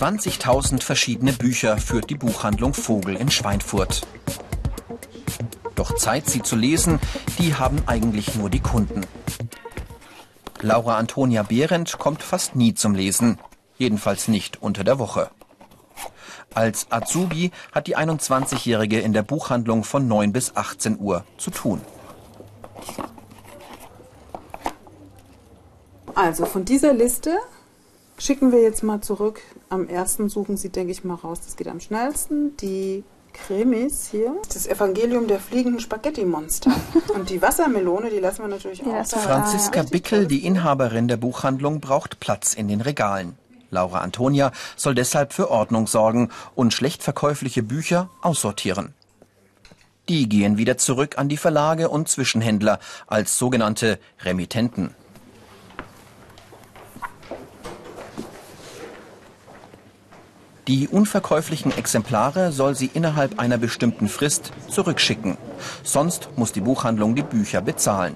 20.000 verschiedene Bücher führt die Buchhandlung Vogel in Schweinfurt. Doch Zeit, sie zu lesen, die haben eigentlich nur die Kunden. Laura Antonia Behrendt kommt fast nie zum Lesen, jedenfalls nicht unter der Woche. Als Azubi hat die 21-Jährige in der Buchhandlung von 9 bis 18 Uhr zu tun. Also von dieser Liste schicken wir jetzt mal zurück. Am ersten suchen Sie, denke ich mal, raus. Das geht am schnellsten. Die Krimis hier. Das Evangelium der fliegenden Spaghetti-Monster. Und die Wassermelone, die lassen wir natürlich auch. Franziska Bickel, die Inhaberin der Buchhandlung, braucht Platz in den Regalen. Laura Antonia soll deshalb für Ordnung sorgen und schlecht verkäufliche Bücher aussortieren. Die gehen wieder zurück an die Verlage und Zwischenhändler als sogenannte Remittenten. Die unverkäuflichen Exemplare soll sie innerhalb einer bestimmten Frist zurückschicken. Sonst muss die Buchhandlung die Bücher bezahlen.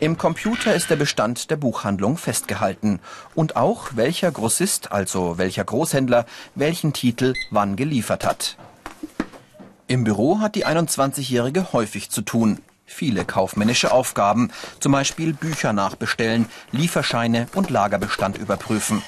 Im Computer ist der Bestand der Buchhandlung festgehalten und auch welcher Grossist, also welcher Großhändler, welchen Titel wann geliefert hat. Im Büro hat die 21-Jährige häufig zu tun viele kaufmännische Aufgaben, zum Beispiel Bücher nachbestellen, Lieferscheine und Lagerbestand überprüfen.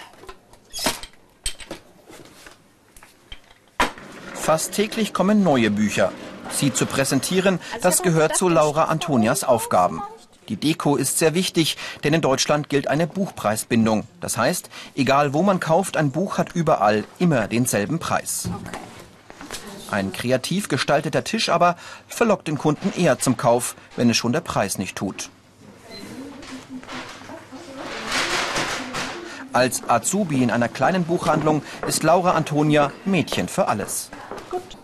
Fast täglich kommen neue Bücher. Sie zu präsentieren, das gehört zu Laura Antonias Aufgaben. Die Deko ist sehr wichtig, denn in Deutschland gilt eine Buchpreisbindung. Das heißt, egal wo man kauft, ein Buch hat überall immer denselben Preis. Okay. Ein kreativ gestalteter Tisch aber verlockt den Kunden eher zum Kauf, wenn es schon der Preis nicht tut. Als Azubi in einer kleinen Buchhandlung ist Laura Antonia Mädchen für alles.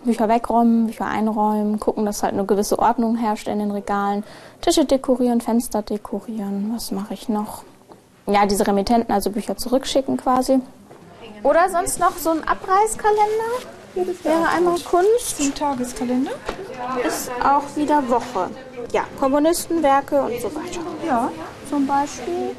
Bücher wegräumen, Bücher einräumen, gucken, dass halt eine gewisse Ordnung herrscht in den Regalen, Tische dekorieren, Fenster dekorieren. Was mache ich noch? Ja, diese Remittenten, also Bücher zurückschicken quasi. Oder sonst noch so ein Abreißkalender. Wäre einmal Kunst. Zum Tageskalender. Ist auch wieder Woche. Ja, Komponistenwerke und so weiter. Ja, zum Beispiel.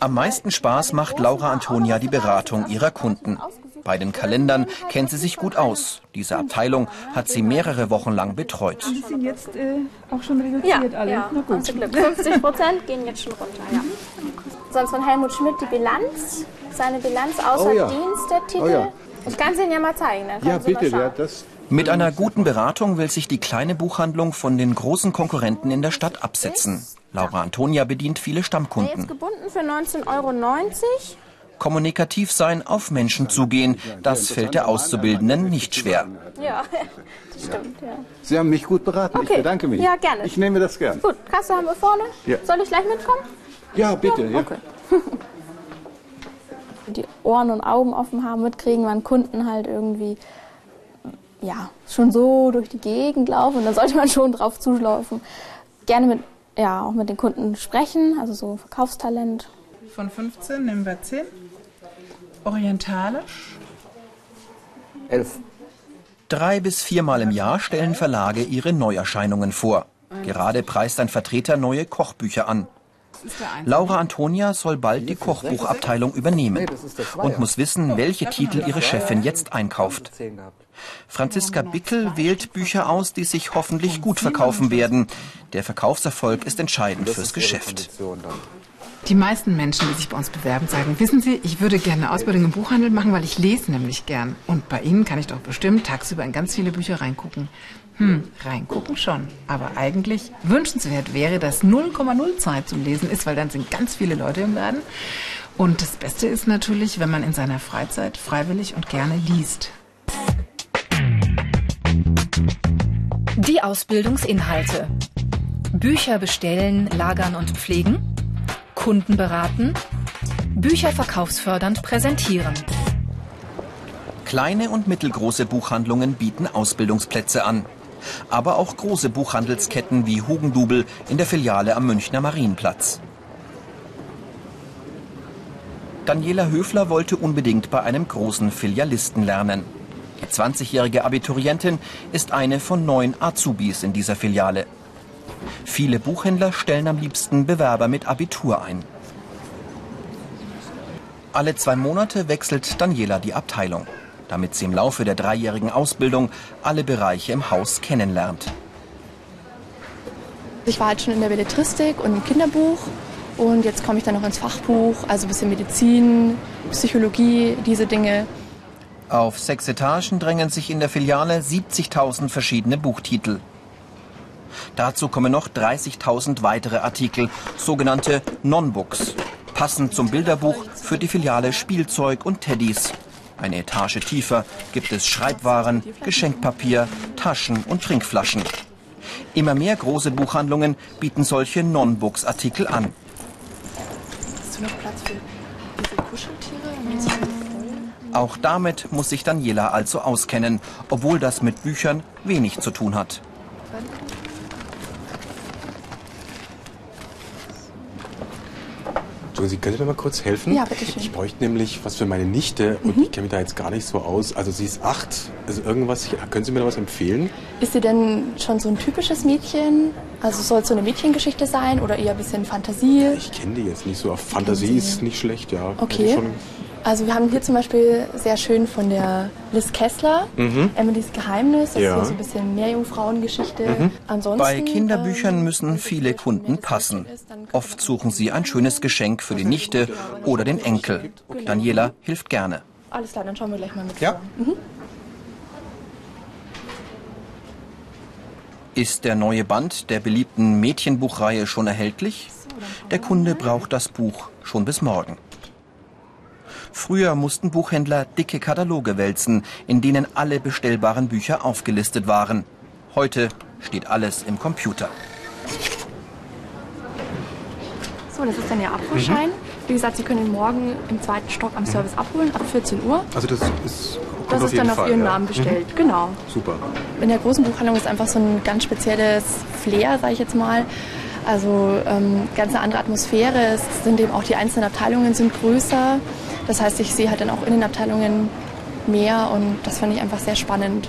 Am meisten Spaß macht Laura Antonia die Beratung ihrer Kunden. Bei den Kalendern kennt sie sich gut aus. Diese Abteilung hat sie mehrere Wochen lang betreut. Die sind jetzt äh, auch schon reduziert ja, alle. Ja, Na gut. 50 Prozent gehen jetzt schon runter. Ja. Sonst von Helmut Schmidt die Bilanz, seine Bilanz außer oh ja. Dienst, der Titel. Oh ja. Ich kann es Ihnen ja mal zeigen. ja, bitte. Ja, das Mit einer guten Beratung will sich die kleine Buchhandlung von den großen Konkurrenten in der Stadt absetzen. Laura Antonia bedient viele Stammkunden. Jetzt gebunden für 19,90 Euro. Kommunikativ sein, auf Menschen zugehen, das fällt der Auszubildenden nicht schwer. Ja, das stimmt, ja. Sie haben mich gut beraten. Okay. Ich bedanke mich. Ja, gerne. Ich nehme das gern. Gut, Kasse haben wir vorne. Ja. Soll ich gleich mitkommen? Ja, bitte. Ja. Okay. die Ohren und Augen offen haben, mitkriegen, wann Kunden halt irgendwie ja, schon so durch die Gegend laufen. Und dann sollte man schon drauf zulaufen. Gerne mit, ja, auch mit den Kunden sprechen, also so Verkaufstalent. Von 15 nehmen wir 10. Orientalisch. 11. Drei bis viermal im Jahr stellen Verlage ihre Neuerscheinungen vor. Gerade preist ein Vertreter neue Kochbücher an. Laura Antonia soll bald die Kochbuchabteilung übernehmen und muss wissen, welche Titel ihre Chefin jetzt einkauft. Franziska Bickel wählt Bücher aus, die sich hoffentlich gut verkaufen werden. Der Verkaufserfolg ist entscheidend fürs Geschäft. Die meisten Menschen, die sich bei uns bewerben, sagen, wissen Sie, ich würde gerne eine Ausbildung im Buchhandel machen, weil ich lese nämlich gern. Und bei Ihnen kann ich doch bestimmt tagsüber in ganz viele Bücher reingucken. Hm, reingucken schon. Aber eigentlich wünschenswert wäre, dass 0,0 Zeit zum Lesen ist, weil dann sind ganz viele Leute im Laden. Und das Beste ist natürlich, wenn man in seiner Freizeit freiwillig und gerne liest. Die Ausbildungsinhalte. Bücher bestellen, lagern und pflegen. Kunden beraten. Bücher verkaufsfördernd präsentieren. Kleine und mittelgroße Buchhandlungen bieten Ausbildungsplätze an aber auch große Buchhandelsketten wie Hugendubel in der Filiale am Münchner Marienplatz. Daniela Höfler wollte unbedingt bei einem großen Filialisten lernen. Die 20-jährige Abiturientin ist eine von neun Azubis in dieser Filiale. Viele Buchhändler stellen am liebsten Bewerber mit Abitur ein. Alle zwei Monate wechselt Daniela die Abteilung, damit sie im Laufe der dreijährigen Ausbildung alle Bereiche im Haus kennenlernt. Ich war halt schon in der Belletristik und im Kinderbuch und jetzt komme ich dann noch ins Fachbuch, also ein bisschen Medizin, Psychologie, diese Dinge. Auf sechs Etagen drängen sich in der Filiale 70.000 verschiedene Buchtitel. Dazu kommen noch 30.000 weitere Artikel, sogenannte Non-Books. Passend zum Bilderbuch für die Filiale Spielzeug und Teddys. Eine Etage tiefer gibt es Schreibwaren, Geschenkpapier, Taschen und Trinkflaschen. Immer mehr große Buchhandlungen bieten solche Non-Books-Artikel an. Hast du noch Platz für diese Kuscheltiere? Auch damit muss sich Daniela also auskennen, obwohl das mit Büchern wenig zu tun hat. Sie können mir mal kurz helfen? Ja, bitte schön. Ich bräuchte nämlich was für meine Nichte und ich kenne mich da jetzt gar nicht so aus. Also sie ist acht, also irgendwas, können Sie mir da was empfehlen? Ist sie denn schon so ein typisches Mädchen? Also soll es so eine Mädchengeschichte sein oder eher ein bisschen Fantasie? Ich kenne die jetzt nicht so. Auf Fantasie ist nicht schlecht, ja. Okay. Also wir haben hier zum Beispiel sehr schön von der Liz Kessler, Emilys Geheimnis, das Ja. ist so ein bisschen Meerjungfrauengeschichte. Ansonsten, Bei Kinderbüchern ähm, müssen viele Kunden passen. Oft suchen sie ein schönes Geschenk für die Nichte oder den Enkel. Daniela hilft gerne. Alles klar, dann schauen wir gleich mal mit. Ja. zusammen. Ist der neue Band der beliebten Mädchenbuchreihe schon erhältlich? Der Kunde braucht das Buch schon bis morgen. Früher mussten Buchhändler dicke Kataloge wälzen, in denen alle bestellbaren Bücher aufgelistet waren. Heute steht alles im Computer. So, das ist dann Ihr Abholschein. Wie gesagt, Sie können ihn morgen im zweiten Stock am Service abholen, ab 14 Uhr. Also das ist, Das auf ist dann auf Fall, Ihren ja. Namen bestellt. Genau. Super. In der großen Buchhandlung ist einfach so ein ganz spezielles Flair, sage ich jetzt mal. Also ähm, ganz eine andere Atmosphäre. Es sind eben auch die einzelnen Abteilungen sind größer. Das heißt, ich sehe halt dann auch in den Abteilungen mehr und das fand ich einfach sehr spannend.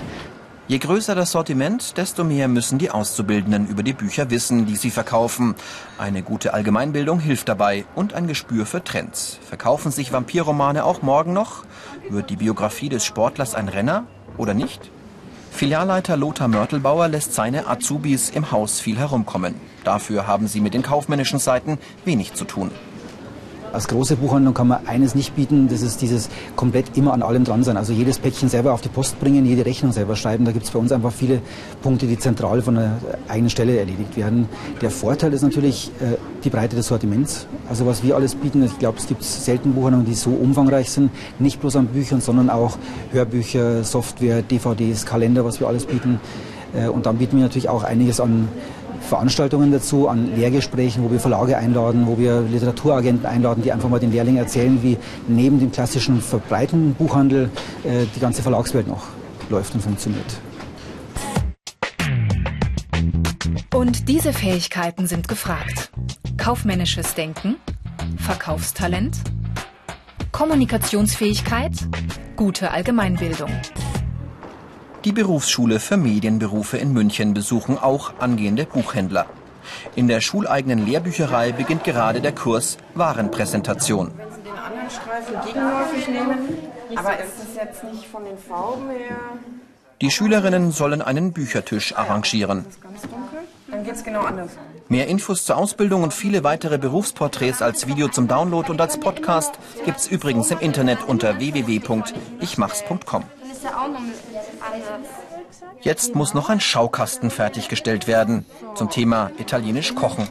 Je größer das Sortiment, desto mehr müssen die Auszubildenden über die Bücher wissen, die sie verkaufen. Eine gute Allgemeinbildung hilft dabei und ein Gespür für Trends. Verkaufen sich Vampirromane auch morgen noch? Wird die Biografie des Sportlers ein Renner oder nicht? Filialleiter Lothar Mörtelbauer lässt seine Azubis im Haus viel herumkommen. Dafür haben sie mit den kaufmännischen Seiten wenig zu tun. Als große Buchhandlung kann man eines nicht bieten, das ist dieses komplett immer an allem dran sein. Also jedes Päckchen selber auf die Post bringen, jede Rechnung selber schreiben. Da gibt es bei uns einfach viele Punkte, die zentral von einer eigenen Stelle erledigt werden. Der Vorteil ist natürlich äh, die Breite des Sortiments. Also was wir alles bieten, ich glaube, es gibt selten Buchhandlungen, die so umfangreich sind. Nicht bloß an Büchern, sondern auch Hörbücher, Software, DVDs, Kalender, was wir alles bieten. Äh, und dann bieten wir natürlich auch einiges an Veranstaltungen dazu, an Lehrgesprächen, wo wir Verlage einladen, wo wir Literaturagenten einladen, die einfach mal den Lehrlingen erzählen, wie neben dem klassischen verbreitenden Buchhandel äh, die ganze Verlagswelt noch läuft und funktioniert. Und diese Fähigkeiten sind gefragt. Kaufmännisches Denken, Verkaufstalent, Kommunikationsfähigkeit, gute Allgemeinbildung. Die Berufsschule für Medienberufe in München besuchen auch angehende Buchhändler. In der schuleigenen Lehrbücherei beginnt gerade der Kurs Warenpräsentation. Wenn Sie den anderen Streifen gegenläufig nehmen, aber ist das jetzt nicht von den Farben her Die Schülerinnen sollen einen Büchertisch arrangieren. Dann geht's genau anders. Mehr Infos zur Ausbildung und viele weitere Berufsporträts als Video zum Download und als Podcast gibt's übrigens im Internet unter www.ichmachs.com. Jetzt muss noch ein Schaukasten fertiggestellt werden zum Thema Italienisch Kochen.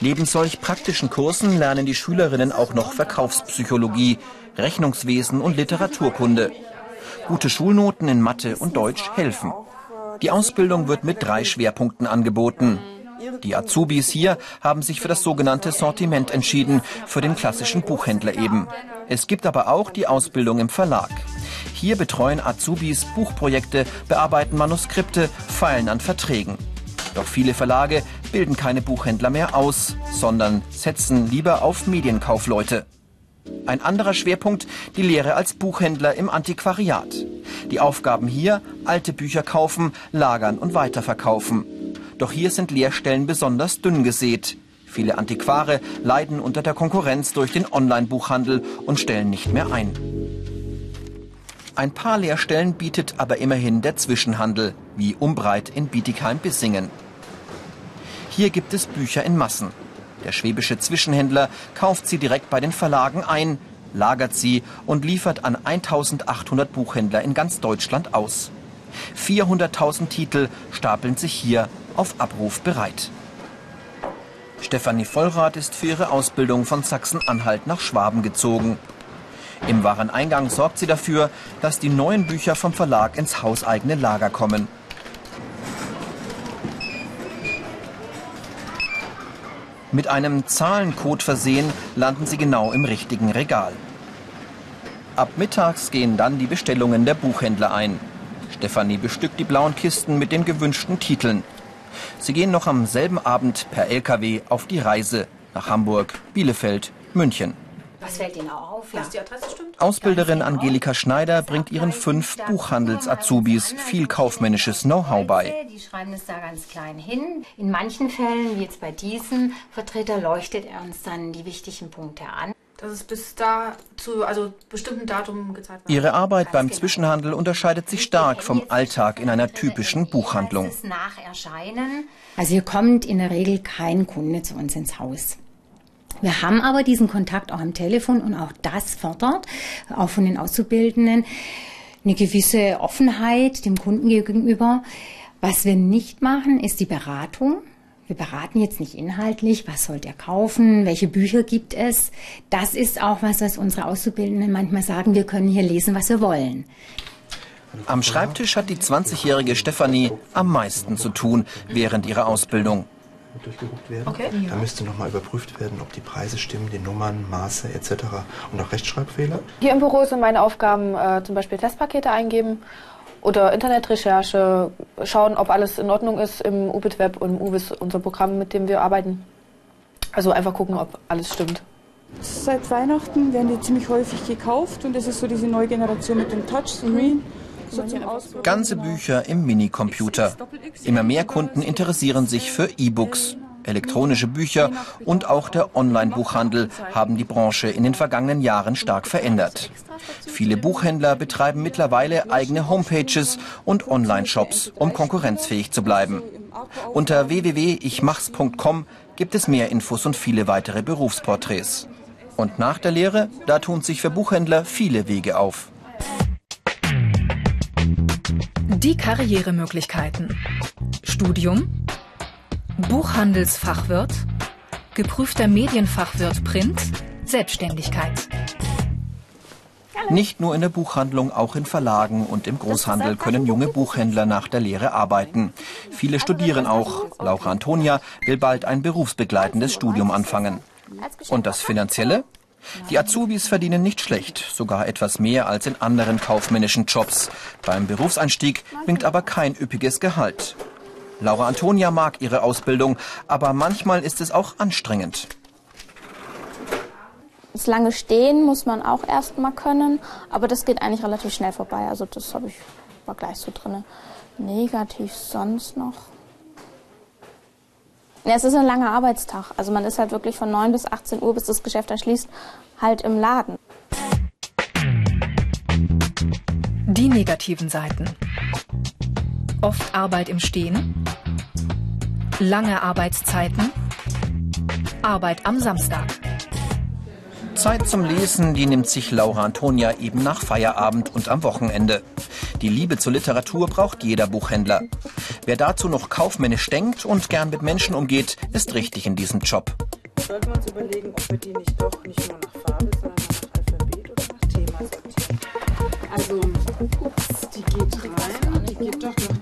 Neben solch praktischen Kursen lernen die Schülerinnen auch noch Verkaufspsychologie, Rechnungswesen und Literaturkunde. Gute Schulnoten in Mathe und Deutsch helfen. Die Ausbildung wird mit drei Schwerpunkten angeboten. Die Azubis hier haben sich für das sogenannte Sortiment entschieden, für den klassischen Buchhändler eben. Es gibt aber auch die Ausbildung im Verlag. Hier betreuen Azubis Buchprojekte, bearbeiten Manuskripte, feilen an Verträgen. Doch viele Verlage bilden keine Buchhändler mehr aus, sondern setzen lieber auf Medienkaufleute. Ein anderer Schwerpunkt die Lehre als Buchhändler im Antiquariat. Die Aufgaben hier alte Bücher kaufen, lagern und weiterverkaufen. Doch hier sind Lehrstellen besonders dünn gesät. Viele Antiquare leiden unter der Konkurrenz durch den Online-Buchhandel und stellen nicht mehr ein. Ein paar Leerstellen bietet aber immerhin der Zwischenhandel, wie Umbreit in Bietigheim-Bissingen. Hier gibt es Bücher in Massen. Der schwäbische Zwischenhändler kauft sie direkt bei den Verlagen ein, lagert sie und liefert an 1800 Buchhändler in ganz Deutschland aus. 400.000 Titel stapeln sich hier auf Abruf bereit. Stefanie Vollrath ist für ihre Ausbildung von Sachsen-Anhalt nach Schwaben gezogen. Im Wareneingang sorgt sie dafür, dass die neuen Bücher vom Verlag ins hauseigene Lager kommen. Mit einem Zahlencode versehen landen sie genau im richtigen Regal. Ab mittags gehen dann die Bestellungen der Buchhändler ein. Stefanie bestückt die blauen Kisten mit den gewünschten Titeln. Sie gehen noch am selben Abend per LKW auf die Reise nach Hamburg, Bielefeld, München. Was fällt Ihnen auch auf? Ja. die Adresse stimmt? Ausbilderin Angelika Schneider bringt ihren fünf Buchhandels-Azubis viel kaufmännisches Know-how bei. Die schreiben es da ganz klein hin. In manchen Fällen, wie jetzt bei diesem Vertreter, leuchtet er uns dann die wichtigen Punkte an. Dass es bis da zu also bestimmten Datum gezahlt wird. Ihre Arbeit beim Zwischenhandel unterscheidet sich stark vom Alltag in einer typischen Buchhandlung. Also hier kommt in der Regel kein Kunde zu uns ins Haus. Wir haben aber diesen Kontakt auch am Telefon und auch das fördert, auch von den Auszubildenden, eine gewisse Offenheit dem Kunden gegenüber. Was wir nicht machen, ist die Beratung. Wir beraten jetzt nicht inhaltlich, was sollt ihr kaufen, welche Bücher gibt es. Das ist auch was, was unsere Auszubildenden manchmal sagen, wir können hier lesen, was wir wollen. Am Schreibtisch hat die 20-jährige Stefanie am meisten zu tun während ihrer Ausbildung durchgeguckt werden. Okay. Da müsste nochmal überprüft werden, ob die Preise stimmen, die Nummern, Maße etc. und auch Rechtschreibfehler. Hier im Büro sind meine Aufgaben äh, zum Beispiel Testpakete eingeben oder Internetrecherche, schauen, ob alles in Ordnung ist im UBIT Web und im UBIS, unser Programm, mit dem wir arbeiten. Also einfach gucken, ob alles stimmt. Seit Weihnachten werden die ziemlich häufig gekauft und das ist so diese neue Generation mit dem Touchscreen. Mhm. Ganze Bücher im Minicomputer. Immer mehr Kunden interessieren sich für E-Books. Elektronische Bücher und auch der Online-Buchhandel haben die Branche in den vergangenen Jahren stark verändert. Viele Buchhändler betreiben mittlerweile eigene Homepages und Online-Shops, um konkurrenzfähig zu bleiben. Unter www.ichmachs.com gibt es mehr Infos und viele weitere Berufsporträts. Und nach der Lehre, da tun sich für Buchhändler viele Wege auf. Die Karrieremöglichkeiten. Studium, Buchhandelsfachwirt, geprüfter Medienfachwirt Print, Selbstständigkeit. Nicht nur in der Buchhandlung, auch in Verlagen und im Großhandel können junge Buchhändler nach der Lehre arbeiten. Viele studieren auch. Laura Antonia will bald ein berufsbegleitendes Studium anfangen. Und das Finanzielle? Die Azubis verdienen nicht schlecht, sogar etwas mehr als in anderen kaufmännischen Jobs. Beim Berufseinstieg winkt aber kein üppiges Gehalt. Laura Antonia mag ihre Ausbildung, aber manchmal ist es auch anstrengend. Das lange Stehen muss man auch erstmal können, aber das geht eigentlich relativ schnell vorbei. Also das habe ich war gleich so drin. Negativ sonst noch. Ja, es ist ein langer Arbeitstag. Also man ist halt wirklich von 9 bis 18 Uhr, bis das Geschäft dann schließt, halt im Laden. Die negativen Seiten. Oft Arbeit im Stehen. Lange Arbeitszeiten. Arbeit am Samstag. Zeit zum Lesen, die nimmt sich Laura Antonia eben nach Feierabend und am Wochenende. Die Liebe zur Literatur braucht jeder Buchhändler. Wer dazu noch kaufmännisch denkt und gern mit Menschen umgeht, ist richtig in diesem Job. Sollten wir uns überlegen, ob wir die nicht doch nicht nur nach Farbe, sondern nach Alphabet oder nach Thema sortieren. Also, ups, die geht rein, die geht doch noch